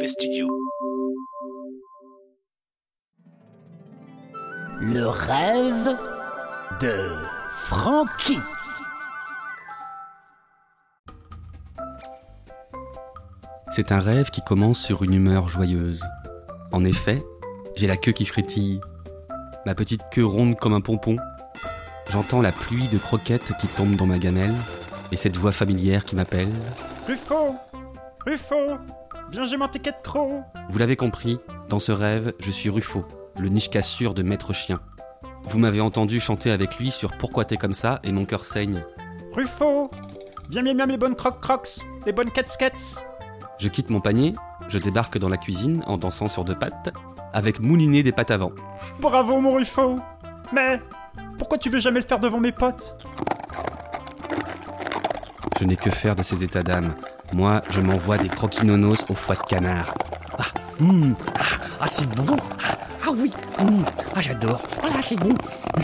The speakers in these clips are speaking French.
Mauvais Studio. Le rêve de Frankie. C'est un rêve qui commence sur une humeur joyeuse. En effet, j'ai la queue qui frétille, ma petite queue ronde comme un pompon. J'entends la pluie de croquettes qui tombe dans ma gamelle et cette voix familière qui m'appelle. Ruffo Ruffo Viens, j'ai mon ticket de croc Vous l'avez compris, dans ce rêve, je suis Ruffo, le niche cassure de Maître Chien. Vous m'avez entendu chanter avec lui sur Pourquoi t'es comme ça et mon cœur saigne. Ruffo Viens, miam, miam, les bonnes crocs-crocs, les bonnes cats-cats Je quitte mon panier, je débarque dans la cuisine en dansant sur deux pattes, avec mouliné des pattes avant. Bravo, mon Ruffo Mais pourquoi tu veux jamais le faire devant mes potes? Je n'ai que faire de ces états d'âme. Moi, je m'envoie des croquinonos au foie de canard. Ah, hum, ah, ah, c'est bon. Ah, ah oui, hum, ah j'adore. Ah là, c'est bon. Ah,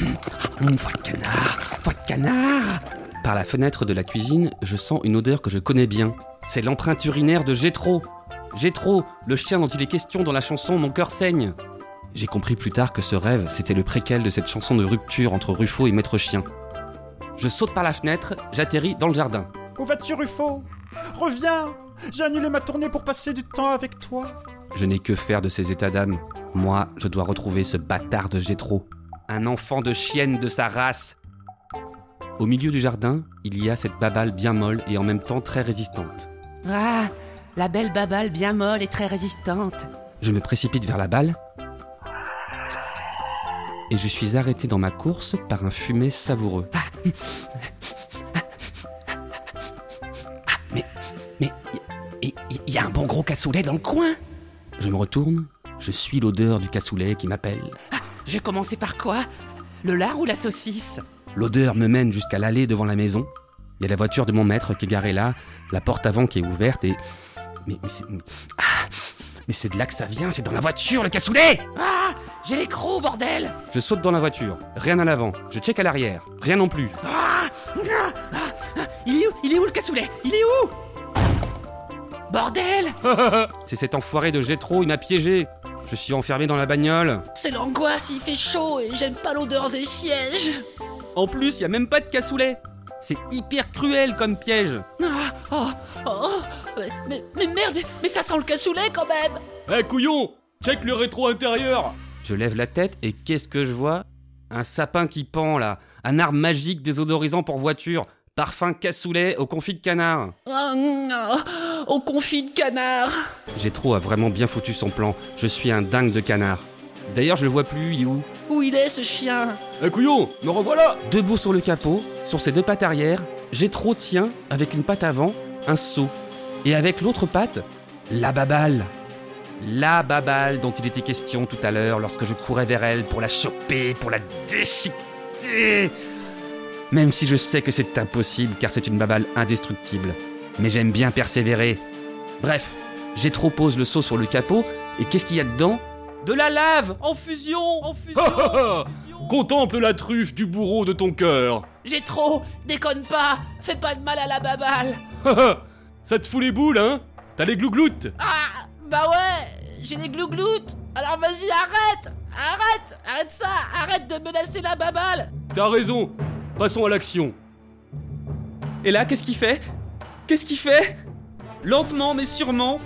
hum, foie de canard, foie de canard. Par la fenêtre de la cuisine, je sens une odeur que je connais bien. C'est l'empreinte urinaire de Gétro. Gétro, le chien dont il est question dans la chanson Mon cœur saigne. J'ai compris plus tard que ce rêve, c'était le préquel de cette chanson de rupture entre Ruffo et Maître Chien. Je saute par la fenêtre, j'atterris dans le jardin. Où vas-tu, Ruffo? Reviens J'ai annulé ma tournée pour passer du temps avec toi. Je n'ai que faire de ces états d'âme. Moi, je dois retrouver ce bâtard de Gétro. Un enfant de chienne de sa race. Au milieu du jardin, il y a cette babale bien molle et en même temps très résistante. Ah, la belle babale bien molle et très résistante. Je me précipite vers la balle et je suis arrêté dans ma course par un fumet savoureux. Mais, y, y a un bon gros cassoulet dans le coin. Je me retourne, je suis l'odeur du cassoulet qui m'appelle. Ah, je vais commencer par quoi? Le lard ou la saucisse? L'odeur me mène jusqu'à l'allée devant la maison. Il y a la voiture de mon maître qui est garée là, la porte avant qui est ouverte et. Mais, mais c'est. Ah, mais c'est de là que ça vient, c'est dans la voiture le cassoulet Ah J'ai les crocs, bordel Je saute dans la voiture, rien à l'avant, je check à l'arrière, rien non plus. Ah Ah Ah Il est où? Il est où le cassoulet? Il est où? Bordel C'est cet enfoiré de Gétro, il m'a piégé. Je suis enfermé dans la bagnole. C'est l'angoisse, il fait chaud et j'aime pas l'odeur des sièges. En plus, il y a même pas de cassoulet. C'est hyper cruel comme piège. Ah Oh Oh mais, mais, mais merde Mais ça sent le cassoulet quand même Eh couillon Check le rétro intérieur Je lève la tête et qu'est-ce que je vois? Un sapin qui pend là, un arbre magique désodorisant pour voiture, parfum cassoulet au confit de canard. Ah, Au confit de canard Gétro a vraiment bien foutu son plan. Je suis un dingue de canard. D'ailleurs, je le vois plus, il est où? Où il est ce chien? Eh couillon Me revoilà Debout sur le capot, sur ses deux pattes arrière, Gétro tient, avec une patte avant, un seau. Et avec l'autre patte, la babale. La babale dont il était question tout à l'heure lorsque je courais vers elle pour la choper, pour la déchiqueter. Même si je sais que c'est impossible car c'est une babale indestructible. Mais j'aime bien persévérer. Bref, Gétro pose le seau sur le capot et qu'est-ce qu'il y a dedans? De la lave! En fusion! En fusion, en fusion. Contemple la truffe du bourreau de ton cœur. J'ai trop! Déconne pas! Fais pas de mal à la babale Ça te fout les boules, hein? T'as les glougloutes Ah Bah ouais J'ai les glougloutes Alors vas-y, arrête! Arrête! Arrête ça! Arrête de menacer la babale T'as raison. Passons à l'action. Et là, qu'est-ce qu'il fait? Qu'est-ce qu'il fait? Lentement mais sûrement,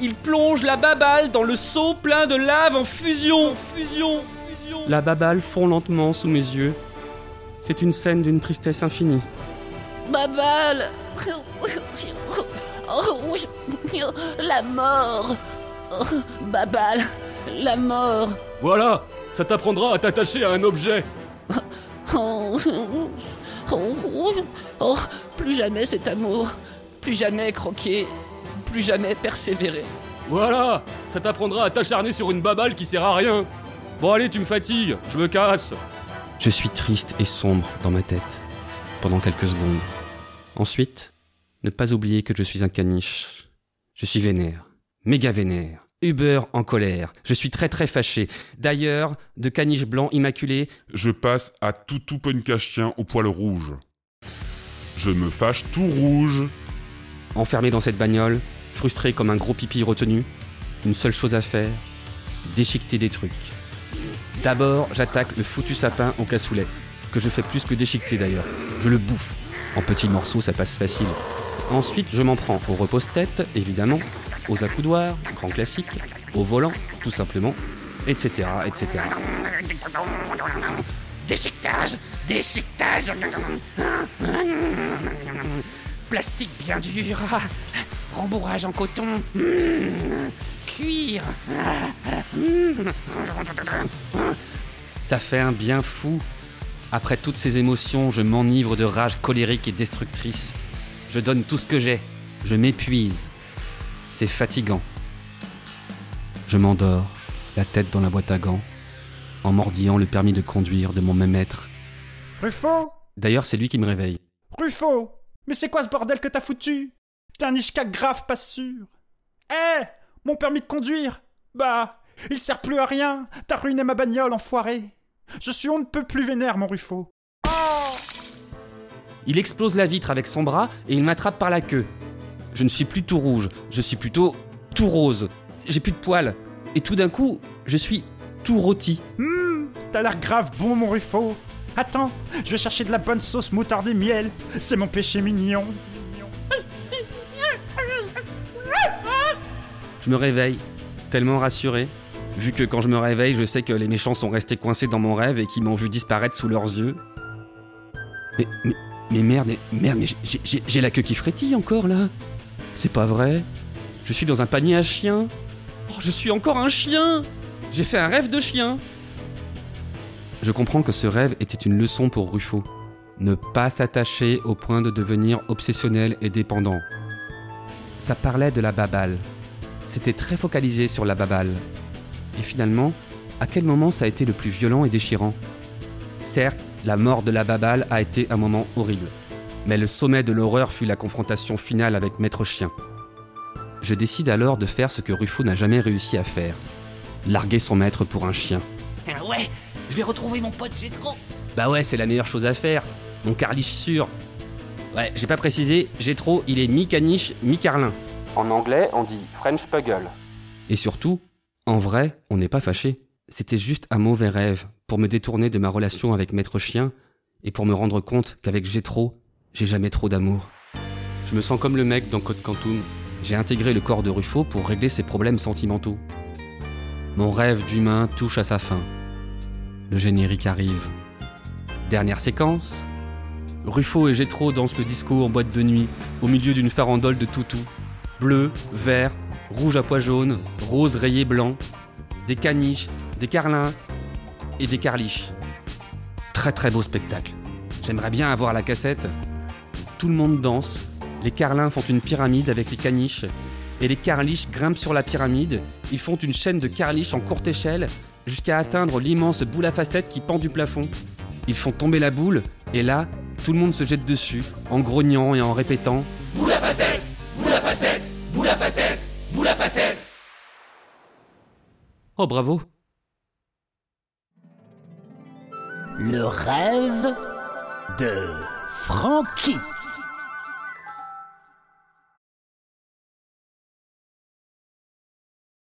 il plonge la babale dans le seau plein de lave en fusion. Fusion Fusion. La babale fond lentement sous mes yeux. C'est une scène d'une tristesse infinie. Babale La mort. Babale La mort. Voilà Ça t'apprendra à t'attacher à un objet Oh, oh, oh, plus jamais cet amour, plus jamais croquer, plus jamais persévérer. Voilà Ça t'apprendra à t'acharner sur une babale qui sert à rien Bon allez, tu me fatigues, je me casse Je suis triste et sombre dans ma tête pendant quelques secondes. Ensuite, ne pas oublier que je suis un caniche. Je suis vénère, méga vénère. Uber en colère. Je suis très très fâché. D'ailleurs, de caniche blanc immaculé, Je passe à Toutou Punkachien au poil rouge. Je me fâche tout rouge. enfermé dans cette bagnole, frustré comme un gros pipi retenu, une seule chose à faire, déchiqueter des trucs. D'abord, j'attaque le foutu sapin au cassoulet, que je fais plus que déchiqueter d'ailleurs. Je le bouffe. En petits morceaux, ça passe facile. Ensuite, je m'en prends au repose-tête, évidemment, aux accoudoirs, grand classique, au volant, tout simplement, etc., etc. Déchiquetage Déchiquetage Plastique bien dur Rembourrage en coton Cuir Ça fait un bien fou. Après toutes ces émotions, je m'enivre de rage colérique et destructrice. Je donne tout ce que j'ai. Je m'épuise. C'est fatigant. Je m'endors, la tête dans la boîte à gants, en mordillant le permis de conduire de mon même maître. Ruffo D'ailleurs, c'est lui qui me réveille. Ruffo Mais c'est quoi ce bordel que t'as foutu? T'es un ishka grave pas sûr. Eh Mon permis de conduire Bah, il sert plus à rien. T'as ruiné ma bagnole, enfoiré. Je suis on ne peut plus vénère, mon Ruffo. Il explose la vitre avec son bras et il m'attrape par la queue. Je ne suis plus tout rouge, je suis plutôt tout rose. J'ai plus de poils. Et tout d'un coup, je suis tout rôti. Hum, t'as l'air grave bon, mon Ruffo. Attends, je vais chercher de la bonne sauce moutarde et miel. C'est mon péché mignon. Je me réveille, tellement rassuré, vu que quand je me réveille, je sais que les méchants sont restés coincés dans mon rêve et qu'ils m'ont vu disparaître sous leurs yeux. Mais, mais, mais merde, mais, merde, mais j'ai- la queue qui frétille encore là. C'est pas vrai. Je suis dans un panier à chien. Oh, je suis encore un chien. J'ai fait un rêve de chien. Je comprends que ce rêve était une leçon pour Ruffo. Ne pas s'attacher au point de devenir obsessionnel et dépendant. Ça parlait de la babale. C'était très focalisé sur la babale. Et finalement, à quel moment ça a été le plus violent et déchirant? Certes, la mort de la babale a été un moment horrible. Mais le sommet de l'horreur fut la confrontation finale avec Maître Chien. Je décide alors de faire ce que Ruffo n'a jamais réussi à faire. Larguer son maître pour un chien. Ah ouais Je vais retrouver mon pote Gétro Bah ouais, c'est la meilleure chose à faire. Mon carliche sûr. Ouais, j'ai pas précisé, Gétro, il est mi-caniche, mi-carlin. En anglais, on dit French Puggle. Et surtout, en vrai, on n'est pas fâché. C'était juste un mauvais rêve pour me détourner de ma relation avec Maître Chien et pour me rendre compte qu'avec Gétro, j'ai jamais trop d'amour. Je me sens comme le mec dans Code Quantum. J'ai intégré le corps de Ruffo pour régler ses problèmes sentimentaux. Mon rêve d'humain touche à sa fin. Le générique arrive. Dernière séquence. Ruffo et Gétro dansent le disco en boîte de nuit, au milieu d'une farandole de toutous. Bleu, vert, rouge à pois jaune, rose rayé blanc. Des caniches, des carlins et des carliches. Très très beau spectacle. J'aimerais bien avoir la cassette. Tout le monde danse. Les carlins font une pyramide avec les caniches. Et les carliches grimpent sur la pyramide. Ils font une chaîne de carliches en courte échelle jusqu'à atteindre l'immense boule à facettes qui pend du plafond. Ils font tomber la boule, et là, tout le monde se jette dessus, en grognant et en répétant Boule à facette Boule à facette Boule à facette Boule à facette Oh bravo Le rêve de Francky.